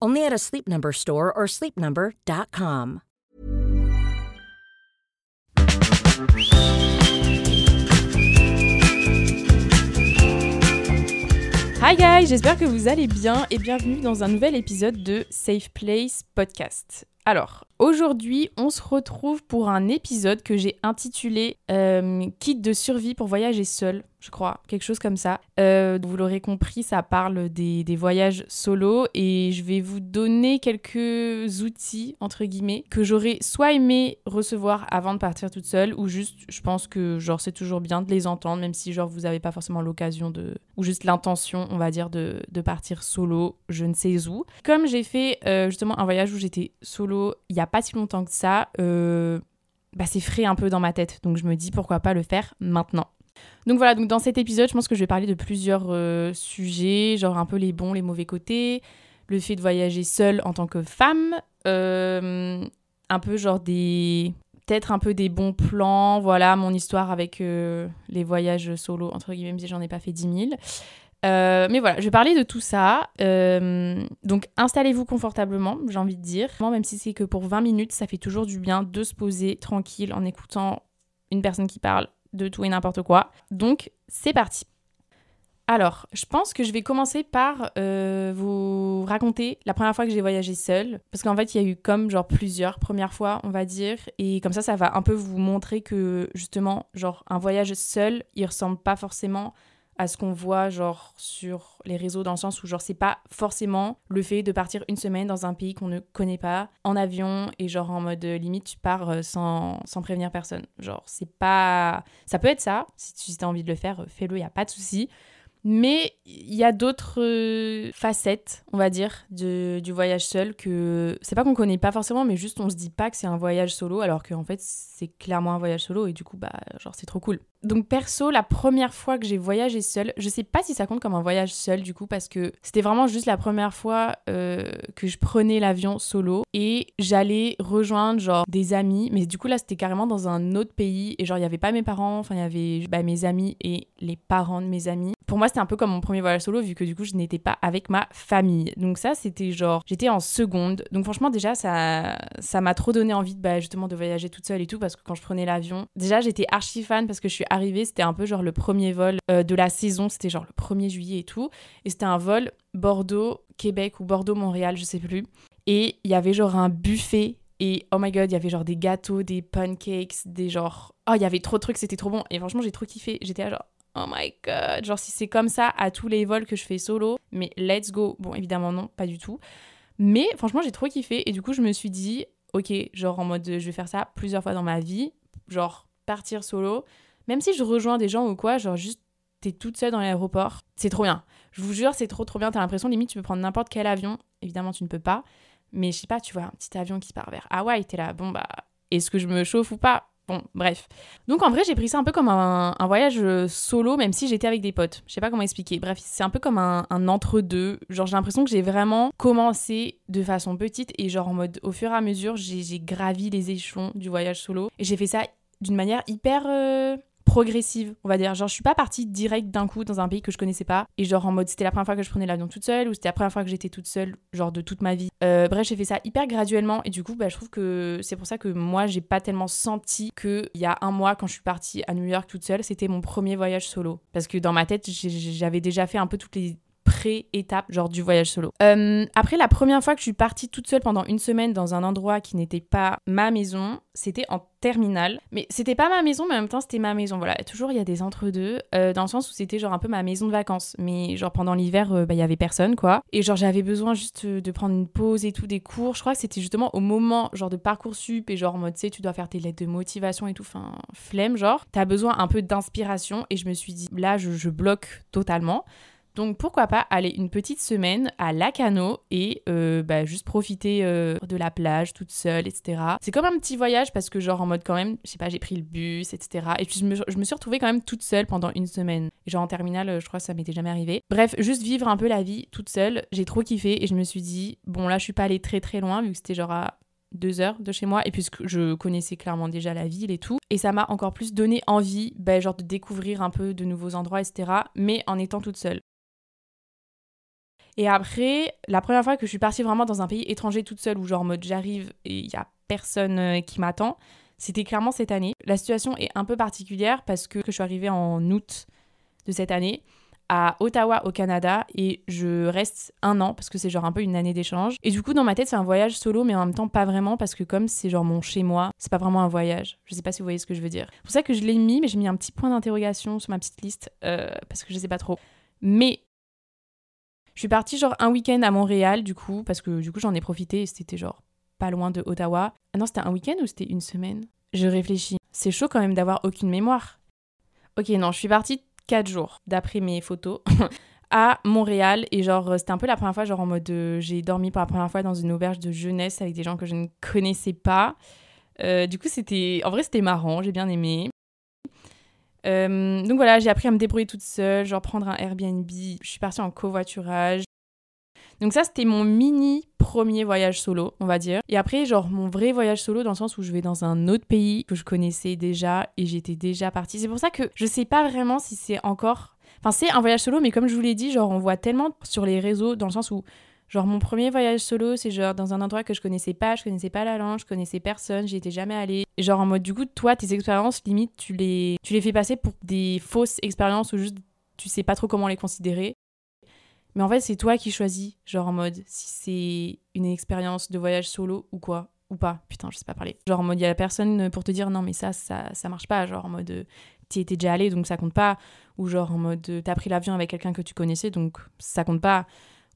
Only at a Sleep Number store or sleepnumber.com. Hi guys, j'espère que vous allez bien et bienvenue dans un nouvel épisode de Safe Place Podcast. Alors, aujourd'hui, on se retrouve pour un épisode que j'ai intitulé euh, Kit de survie pour voyager seul, je crois, quelque chose comme ça. Euh, vous l'aurez compris, ça parle des, voyages solo et je vais vous donner quelques outils, entre guillemets, que j'aurais soit aimé recevoir avant de partir toute seule ou juste, je pense que genre c'est toujours bien de les entendre, même si genre vous n'avez pas forcément l'occasion de, ou juste l'intention, on va dire, de, de, partir solo, je ne sais où. Comme j'ai fait euh, justement un voyage où j'étais solo il n'y a pas si longtemps que ça, euh, bah c'est frais un peu dans ma tête. Donc je me dis pourquoi pas le faire maintenant. Donc voilà, donc dans cet épisode, je pense que je vais parler de plusieurs euh, sujets, genre un peu les bons, les mauvais côtés, le fait de voyager seule en tant que femme, euh, un peu genre des peut-être un peu des bons plans, voilà mon histoire avec les voyages solo entre guillemets, j'en ai pas fait 10 000. Euh, mais voilà, je vais parler de tout ça. Euh, donc installez-vous confortablement, j'ai envie de dire. Même si c'est que pour 20 minutes, ça fait toujours du bien de se poser tranquille en écoutant une personne qui parle de tout et n'importe quoi. Donc c'est parti. Alors, je pense que je vais commencer par euh, vous raconter la première fois que j'ai voyagé seule. Parce qu'en fait, il y a eu comme genre plusieurs premières fois, on va dire. Et comme ça, ça va un peu vous montrer que justement, genre un voyage seul, il ressemble pas forcément à ce qu'on voit genre sur les réseaux dans le sens où genre c'est pas forcément le fait de partir une semaine dans un pays qu'on ne connaît pas en avion et genre en mode euh, limite tu pars euh, sans, sans prévenir personne genre c'est pas ça peut être ça si tu as envie de le faire fais-le y a pas de souci mais il y a d'autres euh, facettes, on va dire, de, du voyage seul que c'est pas qu'on connaît pas forcément, mais juste on se dit pas que c'est un voyage solo, alors qu'en fait c'est clairement un voyage solo et du coup bah genre c'est trop cool. Donc perso, la première fois que j'ai voyagé seul, je sais pas si ça compte comme un voyage seul du coup parce que c'était vraiment juste la première fois euh, que je prenais l'avion solo et j'allais rejoindre genre des amis, mais du coup là c'était carrément dans un autre pays et genre il y avait pas mes parents, enfin il y avait bah, mes amis et les parents de mes amis. Pour moi c'était un peu comme mon premier voyage solo vu que du coup je n'étais pas avec ma famille. Donc ça c'était genre j'étais en seconde. Donc franchement déjà ça ça m'a trop donné envie bah, justement de voyager toute seule et tout parce que quand je prenais l'avion, déjà j'étais archi fan parce que je suis arrivé, c'était un peu genre le premier vol euh, de la saison, c'était genre le 1er juillet et tout. Et c'était un vol Bordeaux-Québec ou Bordeaux-Montréal, je sais plus. Et il y avait genre un buffet et oh my god, il y avait genre des gâteaux, des pancakes, des genre. Oh, il y avait trop de trucs, c'était trop bon. Et franchement, j'ai trop kiffé. J'étais genre. Oh my god, genre si c'est comme ça à tous les vols que je fais solo, mais let's go. Bon, évidemment, non, pas du tout. Mais franchement, j'ai trop kiffé. Et du coup, je me suis dit, ok, genre en mode je vais faire ça plusieurs fois dans ma vie. Genre partir solo. Même si je rejoins des gens ou quoi, genre juste t'es toute seule dans l'aéroport, c'est trop bien. Je vous jure, c'est trop trop bien. T'as l'impression limite tu peux prendre n'importe quel avion. Évidemment, tu ne peux pas. Mais je sais pas, tu vois un petit avion qui part vers Hawaï, t'es là, bon bah, est-ce que je me chauffe ou pas? Bon, bref. Donc en vrai, j'ai pris ça un peu comme un, voyage solo, même si j'étais avec des potes. Je sais pas comment expliquer. Bref, c'est un peu comme un, un entre-deux. Genre, j'ai l'impression que j'ai vraiment commencé de façon petite et genre en mode, au fur et à mesure, j'ai gravi les échelons du voyage solo. Et j'ai fait ça d'une manière hyper... Euh, progressive, on va dire. Genre, je suis pas partie direct d'un coup dans un pays que je connaissais pas. Et genre, en mode, c'était la première fois que je prenais l'avion toute seule ou c'était la première fois que j'étais toute seule, genre de toute ma vie. Euh, bref, j'ai fait ça hyper graduellement. Et du coup, bah, je trouve que c'est pour ça que moi, j'ai pas tellement senti qu'il y a un mois, quand je suis partie à New York toute seule, c'était mon premier voyage solo. Parce que dans ma tête, j'avais déjà fait un peu toutes les pré-étape, genre du voyage solo. Euh, après, la première fois que je suis partie toute seule pendant une semaine dans un endroit qui n'était pas ma maison, c'était en terminale. Mais c'était pas ma maison, mais en même temps, c'était ma maison. Voilà, toujours, il y a des entre-deux, euh, dans le sens où c'était genre un peu ma maison de vacances. Mais genre pendant l'hiver, euh, bah, il y avait personne, quoi. Et genre, j'avais besoin juste de prendre une pause et tout, des cours. Je crois que c'était justement au moment, genre, de parcours sup et genre, en mode, tu tu dois faire tes lettres de motivation et tout, enfin, flemme, genre. T'as besoin un peu d'inspiration. Et je me suis dit, là, je bloque totalement. Donc pourquoi pas aller une petite semaine à Lacano et euh, bah, juste profiter euh, de la plage toute seule, etc. C'est comme un petit voyage parce que genre en mode quand même, je sais pas, j'ai pris le bus, etc. Et puis je me, suis retrouvée quand même toute seule pendant une semaine. Genre en terminale, je crois que ça m'était jamais arrivé. Bref, juste vivre un peu la vie toute seule, j'ai trop kiffé et je me suis dit, bon là je suis pas allée très très loin vu que c'était genre à deux heures de chez moi et puisque je connaissais clairement déjà la ville et tout et ça m'a encore plus donné envie ben, genre de découvrir un peu de nouveaux endroits etc mais en étant toute seule et après, la première fois que je suis partie vraiment dans un pays étranger toute seule, où genre en mode j'arrive et il y a personne euh, qui m'attend, c'était clairement cette année. La situation est un peu particulière parce que je suis arrivée en août de cette année à Ottawa au Canada et je reste un an parce que c'est genre un peu une année d'échange. Et du coup dans ma tête c'est un voyage solo mais en même temps pas vraiment parce que comme c'est genre mon chez moi, c'est pas vraiment un voyage. Je sais pas si vous voyez ce que je veux dire. C'est pour ça que je l'ai mis mais j'ai mis un petit point d'interrogation sur ma petite liste euh, parce que je sais pas trop. Mais je suis partie genre un week-end à Montréal, du coup, parce que du coup j'en ai profité et c'était genre pas loin de Ottawa. Ah non, c'était un week-end ou c'était une semaine? Je réfléchis. C'est chaud quand même d'avoir aucune mémoire. Ok, non, je suis partie quatre jours, d'après mes photos, à Montréal. Et genre, c'était un peu la première fois, genre en mode. Euh, j'ai dormi pour la première fois dans une auberge de jeunesse avec des gens que je ne connaissais pas. Euh, du coup, c'était. En vrai, c'était marrant, j'ai bien aimé. Euh, donc voilà, j'ai appris à me débrouiller toute seule, genre prendre un Airbnb. Je suis partie en covoiturage. Donc ça, c'était mon mini premier voyage solo, on va dire. Et après, genre mon vrai voyage solo dans le sens où je vais dans un autre pays que je connaissais déjà et j'étais déjà partie. C'est pour ça que je sais pas vraiment si c'est encore... Enfin, c'est un voyage solo, mais comme je vous l'ai dit, genre on voit tellement sur les réseaux dans le sens où Genre mon premier voyage solo, c'est genre dans un endroit que je connaissais pas, je connaissais pas la langue, je connaissais personne, j'y étais jamais allée. Genre en mode du coup, toi, tes expériences, limite, tu les, tu les fais passer pour des fausses expériences ou juste tu sais pas trop comment les considérer. Mais en fait, c'est toi qui choisis, genre en mode si c'est une expérience de voyage solo ou quoi, ou pas. Putain, je sais pas parler. Genre en mode, il y a la personne pour te dire non, mais ça, ça, ça marche pas. Genre en mode, t'y étais déjà allé donc ça compte pas. Ou genre en mode, t'as pris l'avion avec quelqu'un que tu connaissais donc ça compte pas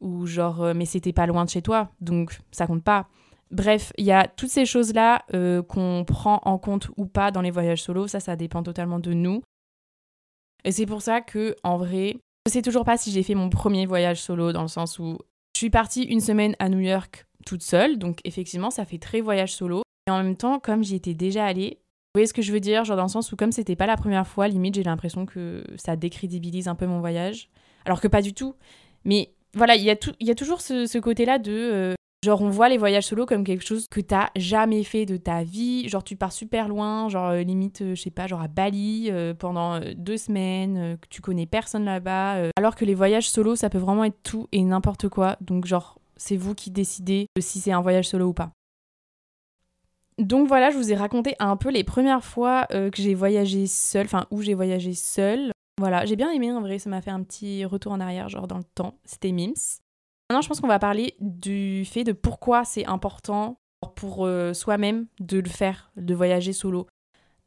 ou genre euh, mais c'était pas loin de chez toi, donc ça compte pas. Bref, il y a toutes ces choses-là euh, qu'on prend en compte ou pas dans les voyages solo, ça ça dépend totalement de nous. Et c'est pour ça que en vrai, je sais toujours pas si j'ai fait mon premier voyage solo dans le sens où je suis partie une semaine à New York toute seule, donc effectivement ça fait très voyage solo. Et en même temps, comme j'y étais déjà allée, vous voyez ce que je veux dire Genre dans le sens où comme c'était pas la première fois, limite j'ai l'impression que ça décrédibilise un peu mon voyage. Alors que pas du tout. Mais voilà, il y, a y a toujours ce, côté-là de. Euh, genre, on voit les voyages solo comme quelque chose que t'as jamais fait de ta vie. Genre, tu pars super loin, genre, euh, limite, euh, je sais pas, genre à Bali pendant deux semaines, que tu connais personne là-bas. alors que les voyages solo, ça peut vraiment être tout et n'importe quoi. Donc, genre, c'est vous qui décidez si c'est un voyage solo ou pas. Donc voilà, je vous ai raconté un peu les premières fois que j'ai voyagé seule, enfin où j'ai voyagé seule. Voilà, j'ai bien aimé en vrai, ça m'a fait un petit retour en arrière, genre dans le temps. C'était Mims. Maintenant, je pense qu'on va parler du fait de pourquoi c'est important pour euh, soi-même de le faire, de voyager solo.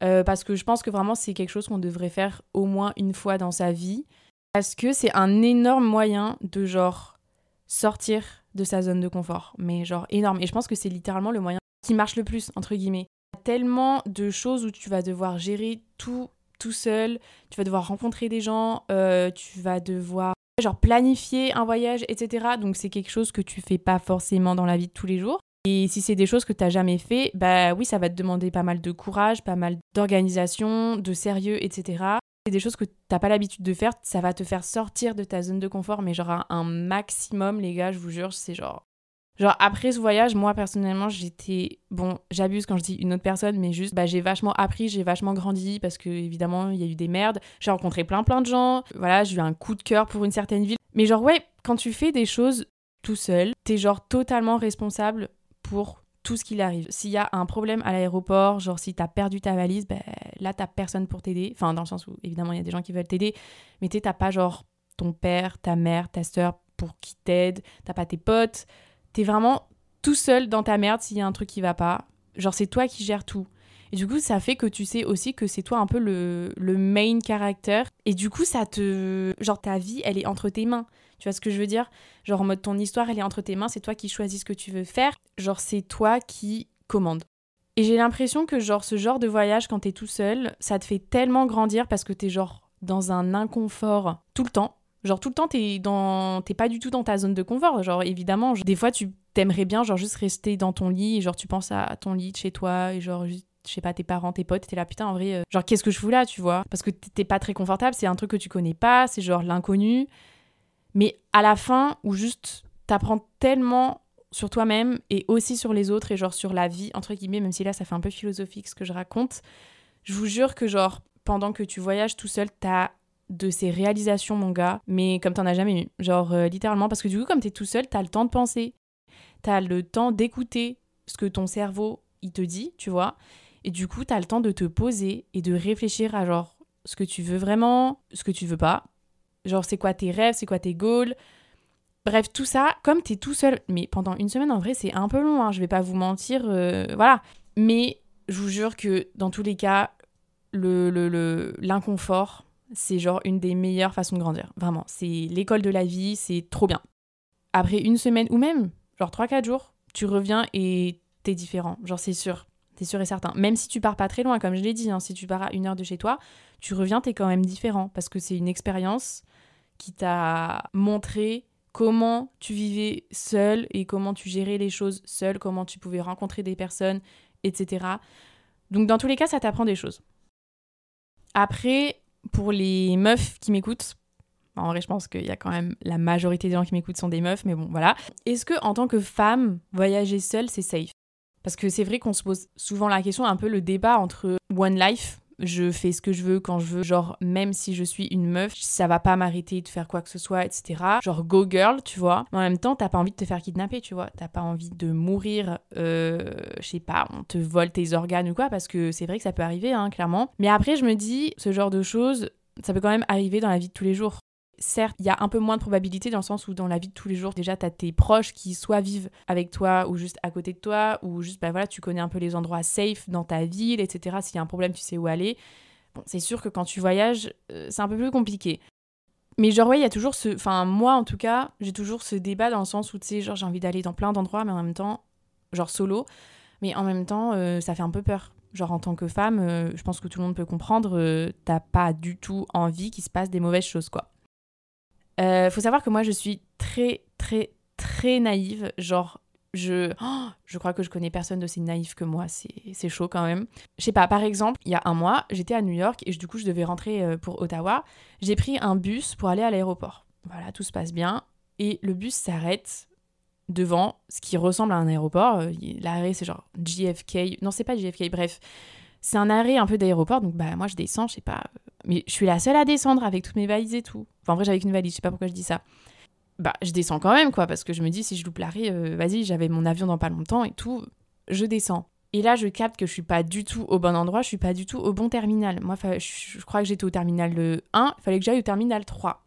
Euh, parce que je pense que vraiment c'est quelque chose qu'on devrait faire au moins une fois dans sa vie. Parce que c'est un énorme moyen de genre sortir de sa zone de confort. Mais genre énorme. Et je pense que c'est littéralement le moyen qui marche le plus, entre guillemets. Tellement de choses où tu vas devoir gérer tout tout seul, tu vas devoir rencontrer des gens, euh, tu vas devoir planifier un voyage, etc. Donc c'est quelque chose que tu fais pas forcément dans la vie de tous les jours. Et si c'est des choses que tu n'as jamais fait, bah oui, ça va te demander pas mal de courage, pas mal d'organisation, de sérieux, etc. C'est des choses que tu n'as pas l'habitude de faire, ça va te faire sortir de ta zone de confort, mais genre un maximum, les gars, je vous jure, c'est genre Genre après ce voyage, moi personnellement, j'étais bon, j'abuse quand je dis une autre personne, mais juste bah j'ai vachement appris, j'ai vachement grandi parce que évidemment il y a eu des merdes. J'ai rencontré plein plein de gens. Voilà, j'ai eu un coup de cœur pour une certaine ville. Mais genre ouais, quand tu fais des choses tout seul, t'es genre totalement responsable pour tout ce qu'il arrive. S'il y a un problème à l'aéroport, genre si t'as perdu ta valise, ben là t'as personne pour t'aider. Enfin dans le sens où évidemment il y a des gens qui veulent t'aider, mais t'as pas genre ton père, ta mère, ta soeur pour qui t'aide, t'as pas tes potes t'es vraiment tout seul dans ta merde s'il y a un truc qui va pas. Genre, c'est toi qui gères tout. Et du coup, ça fait que tu sais aussi que c'est toi un peu le, le main character. Et du coup, ça te. Genre, ta vie, elle est entre tes mains. Tu vois ce que je veux dire? Genre, en mode, ton histoire, elle est entre tes mains, c'est toi qui choisis ce que tu veux faire. Genre, c'est toi qui commande. Et j'ai l'impression que, genre, ce genre de voyage, quand t'es tout seul, ça te fait tellement grandir parce que t'es, genre, dans un inconfort tout le temps. Genre tout le temps, t'es dans, t'es pas du tout dans ta zone de confort. Genre évidemment, des fois tu t'aimerais bien genre juste rester dans ton lit genre tu penses à ton lit de chez toi et genre je sais pas, tes parents, tes potes, t'es là, putain, en vrai, euh, genre, qu'est-ce que je fous là, tu vois? Parce que t'es pas très confortable, c'est un truc que tu connais pas, c'est genre l'inconnu. Mais à la fin, où juste t'apprends tellement sur toi-même et aussi sur les autres et genre sur la vie, entre guillemets, même si là, ça fait un peu philosophique ce que je raconte, je vous jure que genre, pendant que tu voyages tout seul, t'as de ces réalisations, mon gars, mais comme t'en as jamais eu. Genre, euh, littéralement, parce que du coup, comme t'es tout seul, t'as le temps de penser. T'as le temps d'écouter ce que ton cerveau, il te dit, tu vois. Et du coup, t'as le temps de te poser et de réfléchir à genre ce que tu veux vraiment, ce que tu veux pas. Genre, c'est quoi tes rêves, c'est quoi tes goals. Bref, tout ça, comme t'es tout seul, mais pendant une semaine, en vrai, c'est un peu long, hein, je vais pas vous mentir, euh, voilà. Mais je vous jure que dans tous les cas, l'inconfort, le, c'est genre une des meilleures façons de grandir. Vraiment, c'est l'école de la vie, c'est trop bien. Après une semaine ou même, genre 3-4 jours, tu reviens et t'es différent. Genre c'est sûr, t'es sûr et certain. Même si tu pars pas très loin, comme je l'ai dit, hein, si tu pars à une heure de chez toi, tu reviens, t'es quand même différent. Parce que c'est une expérience qui t'a montré comment tu vivais seul et comment tu gérais les choses seul, comment tu pouvais rencontrer des personnes, etc. Donc dans tous les cas, ça t'apprend des choses. Après, pour les meufs qui m'écoutent, en vrai, je pense qu'il y a quand même la majorité des gens qui m'écoutent sont des meufs, mais bon, voilà. Est-ce que en tant que femme, voyager seule, c'est safe? Parce que c'est vrai qu'on se pose souvent la question, un peu le débat entre One Life, je fais ce que je veux quand je veux, genre même si je suis une meuf, ça va pas m'arrêter de faire quoi que ce soit, etc. Genre go girl, tu vois. Mais en même temps, t'as pas envie de te faire kidnapper, tu vois. T'as pas envie de mourir, euh, je sais pas, on te vole tes organes ou quoi, parce que c'est vrai que ça peut arriver, hein, clairement. Mais après, je me dis, ce genre de choses, ça peut quand même arriver dans la vie de tous les jours certes, il y a un peu moins de probabilité dans le sens où dans la vie de tous les jours, déjà, tu as tes proches qui soit vivent avec toi ou juste à côté de toi, ou juste, bah voilà, tu connais un peu les endroits safe dans ta ville, etc. S'il y a un problème, tu sais où aller. Bon, c'est sûr que quand tu voyages, euh, c'est un peu plus compliqué. Mais genre, ouais, il y a toujours ce. Enfin, moi, en tout cas, j'ai toujours ce débat dans le sens où, tu sais, genre, j'ai envie d'aller dans plein d'endroits, mais en même temps, genre solo. Mais en même temps, euh, ça fait un peu peur. Genre, en tant que femme, euh, je pense que tout le monde peut comprendre, t'as pas du tout envie qu'il se passe des mauvaises choses, quoi. Euh, faut savoir que moi, je suis très, très, très naïve. Genre, je, oh, je crois que je connais personne d'aussi naïf que moi. C'est chaud quand même. Je sais pas, par exemple, il y a un mois, j'étais à New York et du coup, je devais rentrer euh, pour Ottawa. J'ai pris un bus pour aller à l'aéroport. Voilà, tout se passe bien. Et le bus s'arrête devant ce qui ressemble à un aéroport. Euh, l'arrêt, c'est genre JFK. Non, c'est pas JFK, bref. C'est un arrêt un peu d'aéroport, donc bah moi je descends, je sais pas. Mais je suis la seule à descendre avec toutes mes valises et tout. Enfin, en vrai, j'avais une valise, je sais pas pourquoi je dis ça. Bah, je descends quand même, quoi, parce que je me dis, si je loupe l'arrêt, euh, vas-y, j'avais mon avion dans pas longtemps et tout, je descends. Et là, je capte que je suis pas du tout au bon endroit, je suis pas du tout au bon terminal. Moi, je, crois que j'étais au terminal 1, il fallait que j'aille au terminal 3.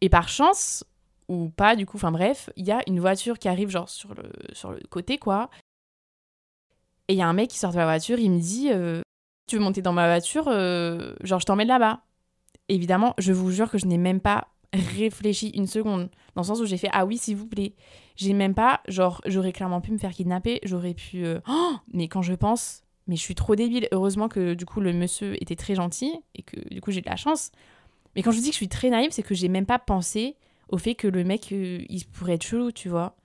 Et par chance, ou pas du coup, enfin bref, il y a une voiture qui arrive genre sur le, sur le côté, quoi. Et il y a un mec qui sort de la voiture, il me dit, euh, tu veux monter dans ma voiture, euh, genre je t'emmène là-bas. Évidemment, je vous jure que je n'ai même pas réfléchi une seconde, dans le sens où j'ai fait ah oui s'il vous plaît. J'ai même pas, genre j'aurais clairement pu me faire kidnapper, j'aurais pu... Euh, oh mais quand je pense, mais je suis trop débile. Heureusement que du coup le monsieur était très gentil et que du coup j'ai de la chance. Mais quand je dis que je suis très naïve, c'est que j'ai même pas pensé au fait que le mec, euh, il pourrait être chelou, tu vois.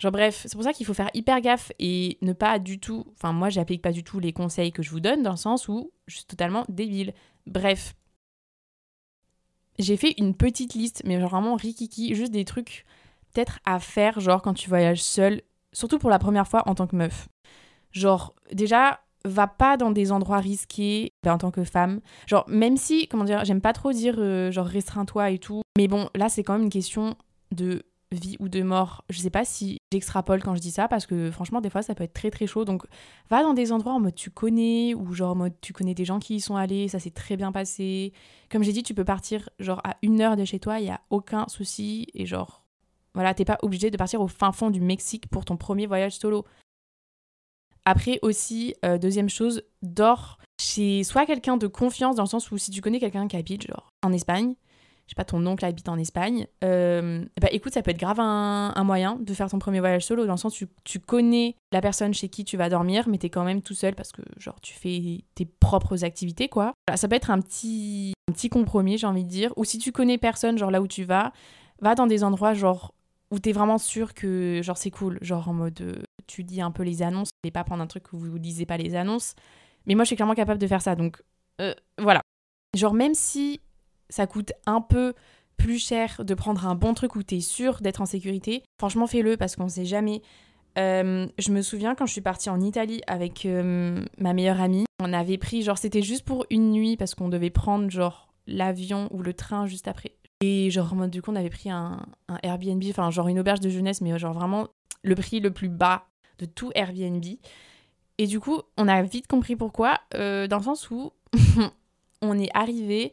Genre bref, c'est pour ça qu'il faut faire hyper gaffe et ne pas du tout, enfin moi j'applique pas du tout les conseils que je vous donne dans le sens où je suis totalement débile. Bref. J'ai fait une petite liste, mais vraiment rikiki, juste des trucs peut-être à faire, genre quand tu voyages seul surtout pour la première fois en tant que meuf. Genre, déjà, va pas dans des endroits risqués ben, en tant que femme. Genre, même si, comment dire, j'aime pas trop dire euh, genre restreins-toi et tout. Mais bon, là, c'est quand même une question de vie ou de mort. Je sais pas si j'extrapole quand je dis ça parce que franchement, des fois, ça peut être très très chaud. Donc, va dans des endroits en mode tu connais ou genre en mode tu connais des gens qui y sont allés, ça s'est très bien passé. Comme j'ai dit, tu peux partir genre à une heure de chez toi, il y a aucun souci et genre voilà, t'es pas obligé de partir au fin fond du Mexique pour ton premier voyage solo. Après aussi, euh, deuxième chose, dors chez soit quelqu'un de confiance dans le sens où si tu connais quelqu'un qui habite genre en Espagne, je sais pas, ton oncle habite en Espagne, euh, bah écoute, ça peut être grave un, moyen de faire ton premier voyage solo, dans le sens où tu, connais la personne chez qui tu vas dormir, mais tu es quand même tout seul parce que, genre, tu fais tes propres activités, quoi. ça peut être un petit, un petit compromis, j'ai envie de dire. Ou si tu connais personne, genre là où tu vas, va dans des endroits, genre, où t'es vraiment sûr que genre c'est cool, genre en mode euh, tu dis un peu les annonces, et pas prendre un truc où vous lisez pas les annonces. Mais moi je suis clairement capable de faire ça, donc euh, voilà. Genre même si ça coûte un peu plus cher de prendre un bon truc où t'es sûr d'être en sécurité, franchement fais-le parce qu'on sait jamais. Euh, je me souviens quand je suis partie en Italie avec ma meilleure amie, on avait pris genre c'était juste pour une nuit parce qu'on devait prendre genre l'avion ou le train juste après et genre, du coup, on avait pris un, Airbnb, enfin, genre une auberge de jeunesse, mais genre vraiment le prix le plus bas de tout Airbnb. Et du coup, on a vite compris pourquoi, euh, dans le sens où on est arrivé,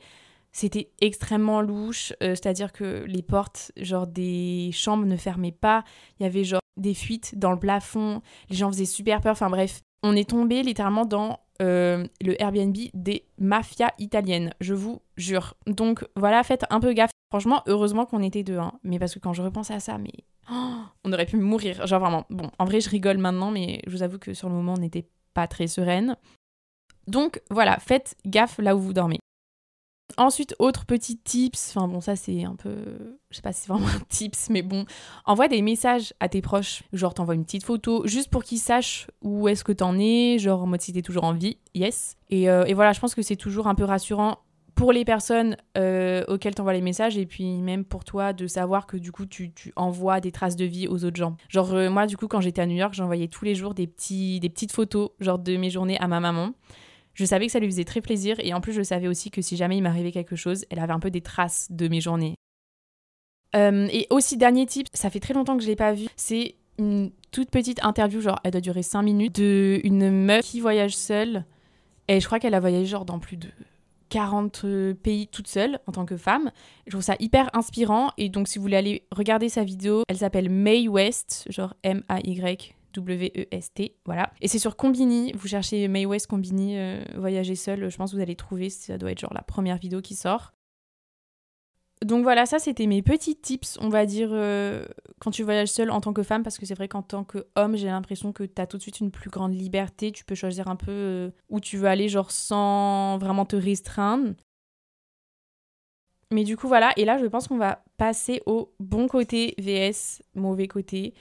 c'était extrêmement louche, euh, c'est-à-dire que les portes, genre des chambres ne fermaient pas, il y avait genre des fuites dans le plafond, les gens faisaient super peur, enfin bref, on est tombé littéralement dans euh, le Airbnb des mafias italiennes, je vous jure. Donc voilà, faites un peu gaffe. Franchement, heureusement qu'on était deux, hein. mais parce que quand je repense à ça, mais on aurait pu mourir. Genre vraiment, bon, en vrai, je rigole maintenant, mais je vous avoue que sur le moment, on n'était pas très sereine. Donc voilà, faites gaffe là où vous dormez. Ensuite, autre petit tips, enfin bon, ça c'est un peu. Je sais pas si c'est vraiment un tips, mais bon, envoie des messages à tes proches. Genre, t'envoies une petite photo, juste pour qu'ils sachent où est-ce que t'en es, genre en mode si t'es toujours en vie, yes. Et, euh, voilà, je pense que c'est toujours un peu rassurant pour les personnes euh, auxquelles tu envoies les messages et puis même pour toi de savoir que du coup tu, envoies des traces de vie aux autres gens. Genre euh, moi du coup quand j'étais à New York j'envoyais tous les jours des, petits, des petites photos genre de mes journées à ma maman. Je savais que ça lui faisait très plaisir et en plus je savais aussi que si jamais il m'arrivait quelque chose elle avait un peu des traces de mes journées. Euh, et aussi dernier type, ça fait très longtemps que je l'ai pas vu, c'est une toute petite interview, genre elle doit durer 5 minutes, de une meuf qui voyage seule. Et je crois qu'elle a voyagé genre dans plus de 40 euh, pays toute seule en tant que femme. Je trouve ça hyper inspirant et donc si vous voulez aller regarder sa vidéo, elle s'appelle May West, genre M-A-Y. W-E-S-T, voilà. Et c'est sur Combini, vous cherchez May West Combini, euh, voyager seul, je pense que vous allez trouver, ça doit être genre la première vidéo qui sort. Donc voilà, ça c'était mes petits tips, on va dire, euh, quand tu voyages seul en tant que femme, parce que c'est vrai qu'en tant qu'homme, j'ai l'impression que tu as tout de suite une plus grande liberté, tu peux choisir un peu euh, où tu veux aller, genre sans vraiment te restreindre. Mais du coup voilà, et là je pense qu'on va passer au bon côté VS, mauvais côté.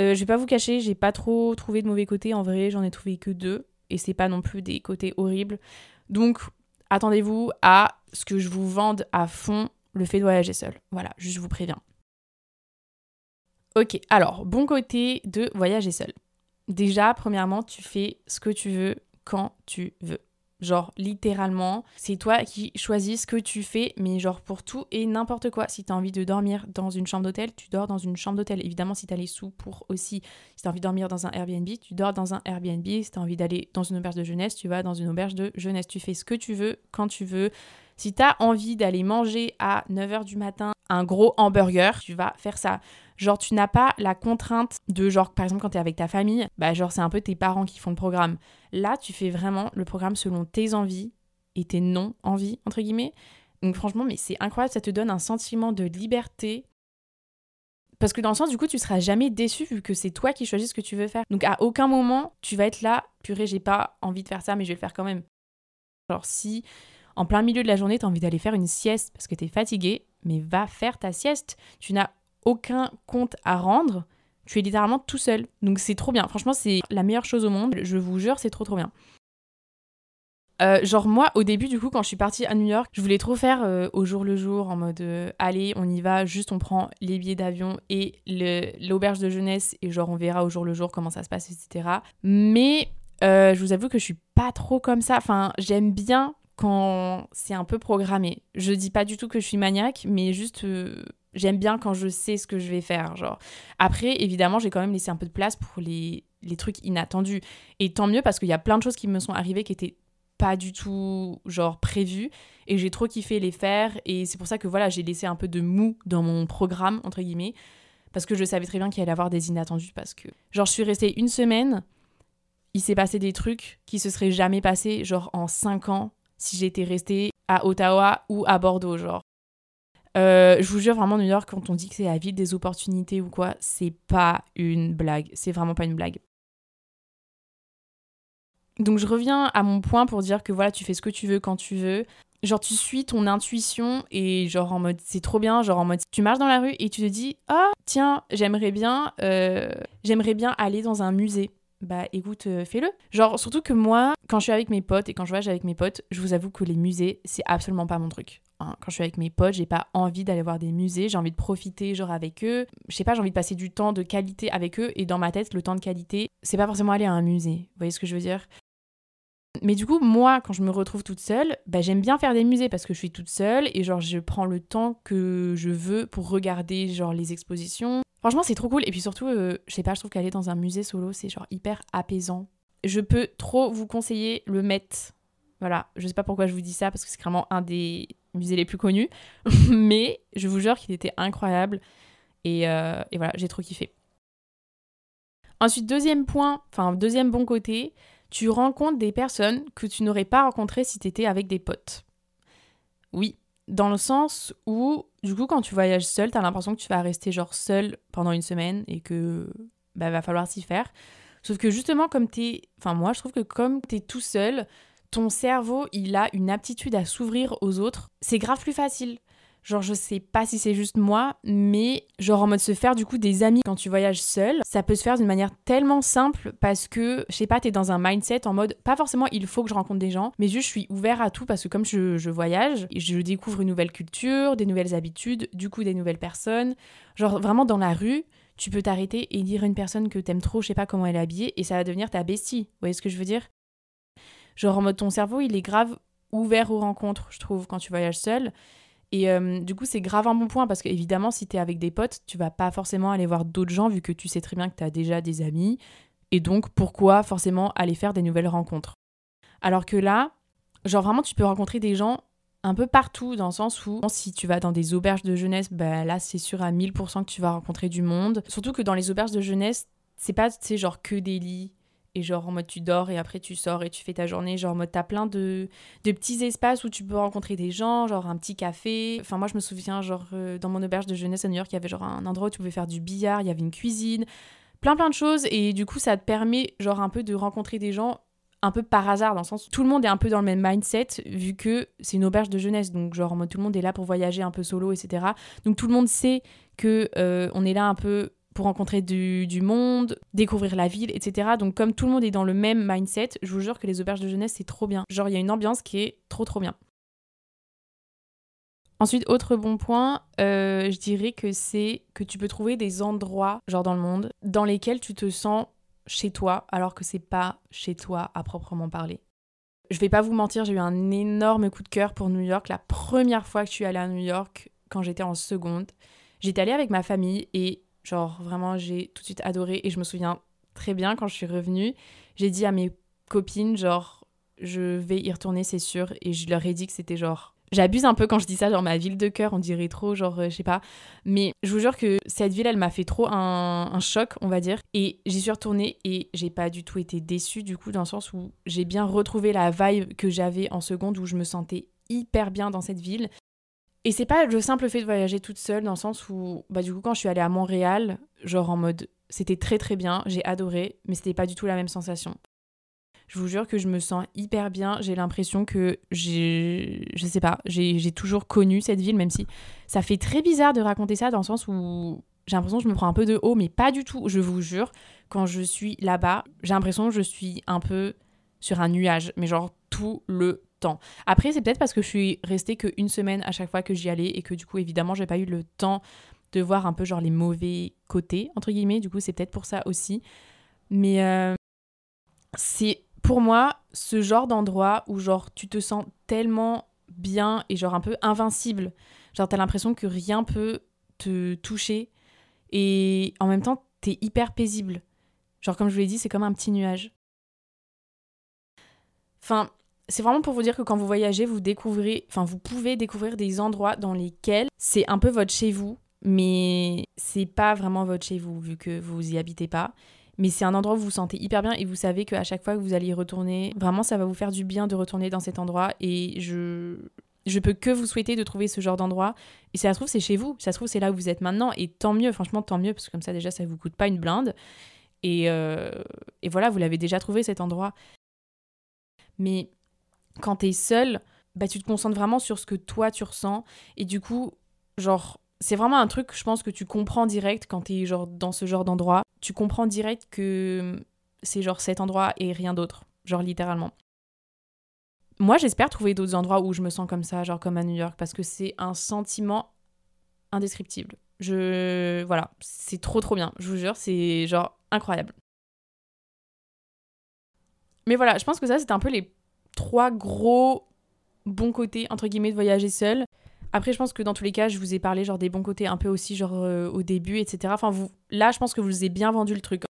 Euh, je vais pas vous cacher, j'ai pas trop trouvé de mauvais côté, en vrai j'en ai trouvé que deux, et c'est pas non plus des côtés horribles. Donc attendez-vous à ce que je vous vende à fond le fait de voyager seul. Voilà, je vous préviens. Ok, alors, bon côté de voyager seul. Déjà, premièrement, tu fais ce que tu veux quand tu veux. Genre, littéralement, c'est toi qui choisis ce que tu fais, mais genre pour tout et n'importe quoi. Si t'as envie de dormir dans une chambre d'hôtel, tu dors dans une chambre d'hôtel. Évidemment, si t'as les sous pour aussi, si t'as envie de dormir dans un Airbnb, tu dors dans un Airbnb. Si t'as envie d'aller dans une auberge de jeunesse, tu vas dans une auberge de jeunesse. Tu fais ce que tu veux, quand tu veux. Si tu as envie d'aller manger à 9h du matin un gros hamburger, tu vas faire ça. Genre, tu n'as pas la contrainte de, genre, par exemple, quand tu es avec ta famille, bah, genre, c'est un peu tes parents qui font le programme. Là, tu fais vraiment le programme selon tes envies et tes non-envies, entre guillemets. Donc, franchement, mais c'est incroyable, ça te donne un sentiment de liberté. Parce que dans le sens, du coup, tu seras jamais déçu vu que c'est toi qui choisis ce que tu veux faire. Donc, à aucun moment, tu vas être là, purée, j'ai pas envie de faire ça, mais je vais le faire quand même. Genre, si en plein milieu de la journée, tu as envie d'aller faire une sieste parce que tu es fatigué, mais va faire ta sieste. Tu n'as aucun compte à rendre. Tu es littéralement tout seul. Donc c'est trop bien. Franchement, c'est la meilleure chose au monde. Je vous jure, c'est trop trop bien. Euh, genre moi, au début, du coup, quand je suis partie à New York, je voulais trop faire euh, au jour le jour, en mode euh, allez, on y va, juste on prend les billets d'avion et l'auberge de jeunesse et genre on verra au jour le jour comment ça se passe, etc. Mais je vous avoue que je suis pas trop comme ça. Enfin, j'aime bien quand c'est un peu programmé. Je dis pas du tout que je suis maniaque, mais juste j'aime bien quand je sais ce que je vais faire. Genre. Après, évidemment, j'ai quand même laissé un peu de place pour les les trucs inattendus. Et tant mieux parce qu'il y a plein de choses qui me sont arrivées qui étaient pas du tout genre prévu et j'ai trop kiffé les faire. Et c'est pour ça que voilà j'ai laissé un peu de mou dans mon programme entre guillemets. Parce que je savais très bien qu'il allait y avoir des inattendus parce que genre je suis restée une semaine. Il s'est passé des trucs qui se seraient jamais passés genre en cinq ans si j'étais restée à Ottawa ou à Bordeaux genre euh, je vous jure vraiment New York quand on dit que c'est la ville des opportunités ou quoi c'est pas une blague c'est vraiment pas une blague donc je reviens à mon point pour dire que voilà, tu fais ce que tu veux quand tu veux. Genre tu suis ton intuition et genre en mode c'est trop bien, genre en mode tu marches dans la rue et tu te dis ah tiens j'aimerais bien euh, j'aimerais bien aller dans un musée. Bah écoute euh, fais-le. Genre surtout que moi quand je suis avec mes potes et quand je voyage avec mes potes, je vous avoue que les musées c'est absolument pas mon truc. Hein. Quand je suis avec mes potes, j'ai pas envie d'aller voir des musées, j'ai envie de profiter genre avec eux. Je sais pas, j'ai envie de passer du temps de qualité avec eux et dans ma tête, le temps de qualité, c'est pas forcément aller à un musée. Vous voyez ce que je veux dire? Mais du coup, moi, quand je me retrouve toute seule, bah, j'aime bien faire des musées parce que je suis toute seule et genre je prends le temps que je veux pour regarder genre les expositions. Franchement, c'est trop cool. Et puis surtout, euh, je sais pas, je trouve qu'aller dans un musée solo, c'est genre hyper apaisant. Je peux trop vous conseiller le Met. Voilà, je sais pas pourquoi je vous dis ça parce que c'est vraiment un des musées les plus connus, mais je vous jure qu'il était incroyable et, euh, et voilà, j'ai trop kiffé. Ensuite, deuxième point, enfin deuxième bon côté, tu rencontres des personnes que tu n'aurais pas rencontrées si tu étais avec des potes. Oui, dans le sens où, du coup, quand tu voyages seul, tu as l'impression que tu vas rester genre seul pendant une semaine et que bah, va falloir s'y faire. Sauf que justement, comme es... Enfin, moi, je trouve que comme tu es tout seul, ton cerveau, il a une aptitude à s'ouvrir aux autres. C'est grave plus facile. Genre, je sais pas si c'est juste moi, mais genre en mode se faire du coup des amis quand tu voyages seul, ça peut se faire d'une manière tellement simple parce que, je sais pas, t'es dans un mindset en mode, pas forcément il faut que je rencontre des gens, mais juste je suis ouvert à tout parce que comme je, je voyage, je découvre une nouvelle culture, des nouvelles habitudes, du coup des nouvelles personnes. Genre vraiment dans la rue, tu peux t'arrêter et dire à une personne que t'aimes trop, je sais pas comment elle est habillée, et ça va devenir ta bestie. Vous voyez ce que je veux dire? Genre en mode ton cerveau, il est grave ouvert aux rencontres, je trouve, quand tu voyages seul. Et euh, du coup, c'est grave un bon point parce qu'évidemment, si tu es avec des potes, tu vas pas forcément aller voir d'autres gens vu que tu sais très bien que tu as déjà des amis. Et donc, pourquoi forcément aller faire des nouvelles rencontres? Alors que là, genre vraiment, tu peux rencontrer des gens un peu partout dans le sens où si tu vas dans des auberges de jeunesse, bah là, c'est sûr à 1000% que tu vas rencontrer du monde. Surtout que dans les auberges de jeunesse, c'est pas, tu sais, genre que des lits et genre en mode tu dors et après tu sors et tu fais ta journée. Genre en mode t'as plein de, de petits espaces où tu peux rencontrer des gens genre un petit café. Enfin moi je me souviens genre euh, dans mon auberge de jeunesse à New York il y avait genre un endroit où tu pouvais faire du billard il y avait une cuisine. Plein plein de choses. Et du coup ça te permet genre un peu de rencontrer des gens un peu par hasard dans le sens où tout le monde est un peu dans le même mindset vu que c'est une auberge de jeunesse. Donc genre en mode tout le monde est là pour voyager un peu solo etc donc tout le monde sait que euh, on est là un peu pour rencontrer du, monde, découvrir la ville, etc. Donc comme tout le monde est dans le même mindset, je vous jure que les auberges de jeunesse, c'est trop bien. Genre, il y a une ambiance qui est trop trop bien. Ensuite, autre bon point, euh, je dirais que c'est que tu peux trouver des endroits, genre dans le monde, dans lesquels tu te sens chez toi, alors que c'est pas chez toi à proprement parler. Je vais pas vous mentir, j'ai eu un énorme coup de cœur pour New York la première fois que je suis allée à New York quand j'étais en seconde. J'étais allée avec ma famille et Genre, vraiment, j'ai tout de suite adoré. Et je me souviens très bien quand je suis revenue, j'ai dit à mes copines, genre, je vais y retourner, c'est sûr. Et je leur ai dit que c'était genre. J'abuse un peu quand je dis ça, genre ma ville de cœur, on dirait trop, genre, euh, je sais pas. Mais je vous jure que cette ville, elle m'a fait trop un, un, choc, on va dire. Et j'y suis retournée et j'ai pas du tout été déçue, du coup, dans le sens où j'ai bien retrouvé la vibe que j'avais en seconde, où je me sentais hyper bien dans cette ville. Et c'est pas le simple fait de voyager toute seule, dans le sens où, bah, du coup, quand je suis allée à Montréal, genre en mode, c'était très très bien, j'ai adoré, mais c'était pas du tout la même sensation. Je vous jure que je me sens hyper bien, j'ai l'impression que j'ai, je sais pas, j'ai toujours connu cette ville, même si ça fait très bizarre de raconter ça dans le sens où j'ai l'impression que je me prends un peu de haut, mais pas du tout, je vous jure, quand je suis là-bas, j'ai l'impression que je suis un peu sur un nuage, mais genre tout le Après, c'est peut-être parce que je suis restée qu'une semaine à chaque fois que j'y allais et que du coup, évidemment, j'ai pas eu le temps de voir un peu genre les mauvais côtés, entre guillemets. Du coup, c'est peut-être pour ça aussi. Mais euh, c'est pour moi ce genre d'endroit où genre tu te sens tellement bien et genre un peu invincible. Genre t'as l'impression que rien peut te toucher et en même temps t'es hyper paisible. Genre comme je vous l'ai dit, c'est comme un petit nuage. Enfin, c'est vraiment pour vous dire que quand vous voyagez, vous découvrez, enfin vous pouvez découvrir des endroits dans lesquels c'est un peu votre chez vous, mais c'est pas vraiment votre chez vous vu que vous y habitez pas. Mais c'est un endroit où vous vous sentez hyper bien et vous savez qu'à chaque fois que vous allez y retourner, vraiment ça va vous faire du bien de retourner dans cet endroit et je je peux que vous souhaiter de trouver ce genre d'endroit. Et ça se trouve, c'est chez vous. Ça se trouve, c'est là où vous êtes maintenant. Et tant mieux, franchement, tant mieux, parce que comme ça, déjà, ça vous coûte pas une blinde. Et, euh, et voilà, vous l'avez déjà trouvé cet endroit. Mais quand t'es seul, bah, tu te concentres vraiment sur ce que toi, tu ressens. Et du coup, genre, c'est vraiment un truc, je pense, que tu comprends direct quand t'es genre dans ce genre d'endroit. Tu comprends direct que c'est genre cet endroit et rien d'autre. Genre littéralement. Moi, j'espère trouver d'autres endroits où je me sens comme ça, genre comme à New York, parce que c'est un sentiment indescriptible. Je. Voilà, c'est trop trop bien, je vous jure, c'est genre incroyable. Mais voilà, je pense que ça, c'est un peu les trois gros bons côtés, entre guillemets, de voyager seul. Après, je pense que dans tous les cas, je vous ai parlé genre des bons côtés un peu aussi, genre euh, au début, etc. Enfin, vous, là, je pense que vous ai bien vendu le truc.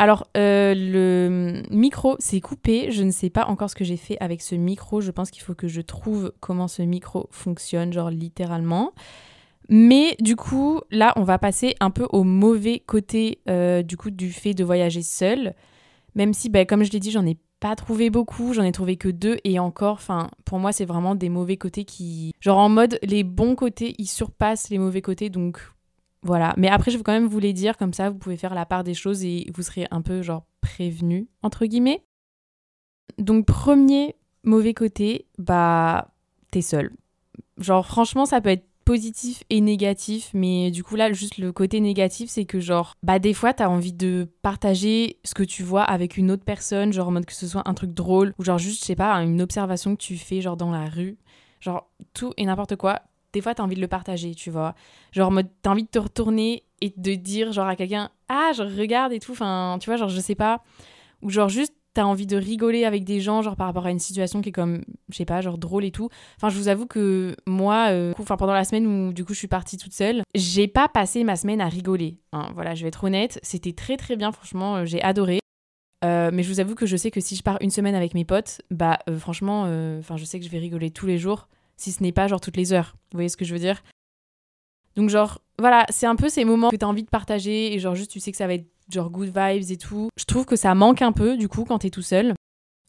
Alors, euh, le micro s'est coupé. Je ne sais pas encore ce que j'ai fait avec ce micro. Je pense qu'il faut que je trouve comment ce micro fonctionne, genre littéralement. Mais du coup, là, on va passer un peu au mauvais côté euh, du coup du fait de voyager seul. Même si, bah, comme je l'ai dit, j'en ai pas trouvé beaucoup, j'en ai trouvé que deux et encore, enfin, pour moi, c'est vraiment des mauvais côtés qui, genre en mode, les bons côtés, ils surpassent les mauvais côtés, donc voilà. Mais après, je veux quand même vous les dire, comme ça, vous pouvez faire la part des choses et vous serez un peu, genre, prévenu, entre guillemets. Donc, premier mauvais côté, bah, t'es seul. Genre, franchement, ça peut être positif et négatif, mais du coup, là, juste le côté négatif, c'est que, genre, bah, des fois, t'as envie de partager ce que tu vois avec une autre personne, genre, en mode que ce soit un truc drôle, ou genre, juste, je sais pas, une observation que tu fais, genre, dans la rue. Genre, tout et n'importe quoi des fois, t'as envie de le partager, tu vois. Genre, mode, t'as envie de te retourner et de dire, genre, à quelqu'un, ah, je regarde et tout, enfin, tu vois, genre, je sais pas. Ou genre, juste, t'as envie de rigoler avec des gens, genre, par rapport à une situation qui est comme, je sais pas, genre, drôle et tout. Enfin, je vous avoue que moi, euh, pendant la semaine où, du coup, je suis partie toute seule, j'ai pas passé ma semaine à rigoler. Hein. voilà, je vais être honnête. C'était très, très bien, franchement, euh, j'ai adoré. Euh, mais je vous avoue que je sais que si je pars une semaine avec mes potes, bah franchement, enfin je sais que je vais rigoler tous les jours si ce n'est pas genre toutes les heures. Vous voyez ce que je veux dire? Donc genre, voilà, c'est un peu ces moments que tu as envie de partager et genre juste tu sais que ça va être genre good vibes et tout. Je trouve que ça manque un peu du coup quand t'es tout seul.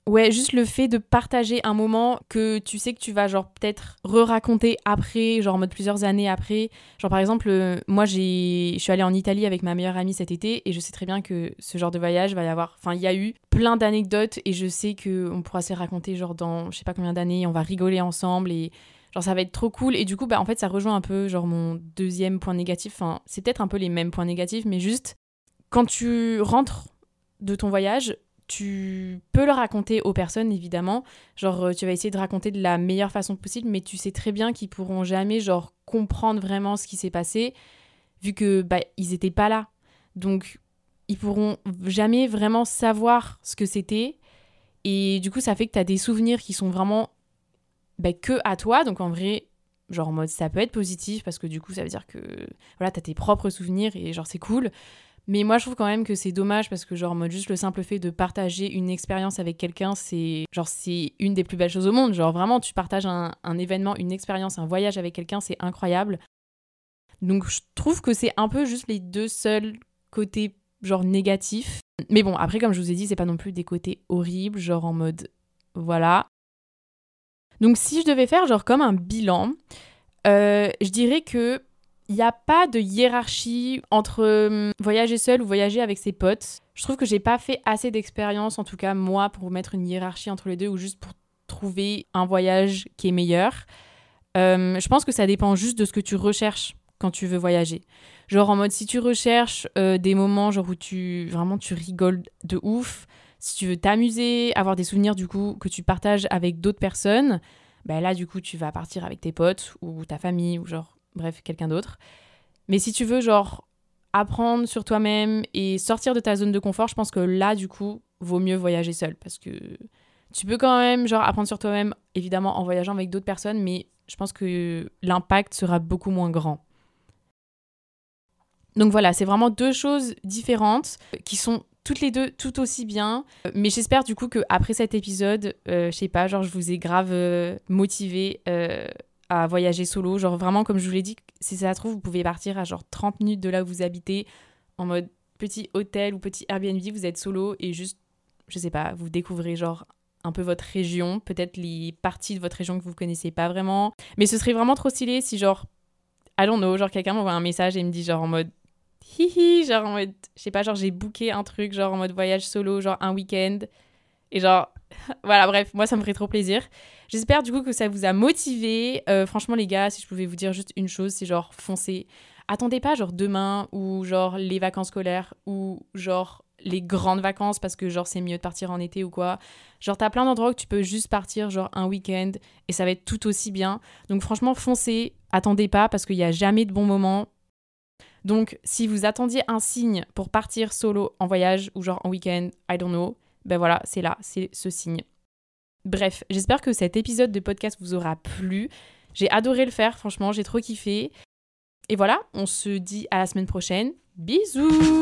Ouais, juste le fait de partager un moment que tu sais que tu vas genre peut-être re-raconter après, genre en mode plusieurs années après. Genre par exemple, euh, moi j'ai je suis allée en Italie avec ma meilleure amie cet été et je sais très bien que ce genre de voyage va y avoir enfin il y a eu plein d'anecdotes et je sais que on pourra se raconter genre dans je sais pas combien d'années, on va rigoler ensemble et genre ça va être trop cool et du coup bah en fait ça rejoint un peu genre mon deuxième point négatif, enfin c'est peut-être un peu les mêmes points négatifs mais juste quand tu rentres de ton voyage, tu peux le raconter aux personnes évidemment. Genre euh, tu vas essayer de raconter de la meilleure façon possible mais tu sais très bien qu'ils pourront jamais genre comprendre vraiment ce qui s'est passé vu que bah ils étaient pas là. Donc ils pourront jamais vraiment savoir ce que c'était. Et du coup ça fait que tu as des souvenirs qui sont vraiment bah, que à toi. Donc en vrai genre en mode ça peut être positif parce que du coup ça veut dire que voilà tu as tes propres souvenirs et genre c'est cool mais moi, je trouve quand même que c'est dommage parce que, genre, mode juste le simple fait de partager une expérience avec quelqu'un, c'est genre, c'est une des plus belles choses au monde. Genre, vraiment, tu partages un, événement, une expérience, un voyage avec quelqu'un, c'est incroyable. Donc, je trouve que c'est un peu juste les deux seuls côtés, genre, négatifs. Mais bon, après, comme je vous ai dit, c'est pas non plus des côtés horribles, genre en mode, voilà. Donc, si je devais faire, genre, comme un bilan, euh, je dirais que il n'y a pas de hiérarchie entre euh, voyager seul ou voyager avec ses potes. Je trouve que j'ai pas fait assez d'expérience, en tout cas moi, pour mettre une hiérarchie entre les deux ou juste pour trouver un voyage qui est meilleur. Euh, je pense que ça dépend juste de ce que tu recherches quand tu veux voyager. Genre en mode si tu recherches euh, des moments genre où tu vraiment tu rigoles de ouf, Si tu veux t'amuser, avoir des souvenirs du coup que tu partages avec d'autres personnes, ben là du coup tu vas partir avec tes potes ou ta famille ou genre bref quelqu'un d'autre. Mais si tu veux genre apprendre sur toi-même et sortir de ta zone de confort, je pense que là du coup vaut mieux voyager seul parce que tu peux quand même genre apprendre sur toi-même évidemment en voyageant avec d'autres personnes mais je pense que l'impact sera beaucoup moins grand. Donc voilà, c'est vraiment deux choses différentes qui sont toutes les deux tout aussi bien. Mais j'espère du coup que après cet épisode, euh, je sais pas, genre je vous ai grave euh, motivé euh, à voyager solo. Genre vraiment, comme je vous l'ai dit, si ça se trouve, vous pouvez partir à genre 30 minutes de là où vous habitez en mode petit hôtel ou petit Airbnb, vous êtes solo et juste, je sais pas, vous découvrez genre un peu votre région, peut-être les parties de votre région que vous connaissez pas vraiment. Mais ce serait vraiment trop stylé si genre, know, genre quelqu'un m'envoie un message et me dit genre en mode hihi, genre en mode, je sais pas, genre j'ai booké un truc, genre en mode voyage solo, genre un week-end. Et genre, voilà, bref, moi ça me ferait trop plaisir. J'espère du coup que ça vous a motivé. Euh, franchement, les gars, si je pouvais vous dire juste une chose, c'est genre foncez. Attendez pas genre demain ou genre les vacances scolaires ou genre les grandes vacances parce que genre c'est mieux de partir en été ou quoi. Genre t'as plein d'endroits où tu peux juste partir genre un week-end et ça va être tout aussi bien. Donc franchement foncez, attendez pas parce qu'il n'y a jamais de bon moment. Donc, si vous attendiez un signe pour partir solo en voyage ou genre en week-end, I don't know, ben voilà, c'est là, c'est ce signe. Bref, j'espère que cet épisode de podcast vous aura plu. J'ai adoré le faire, franchement, j'ai trop kiffé. Et voilà, on se dit à la semaine prochaine. Bisous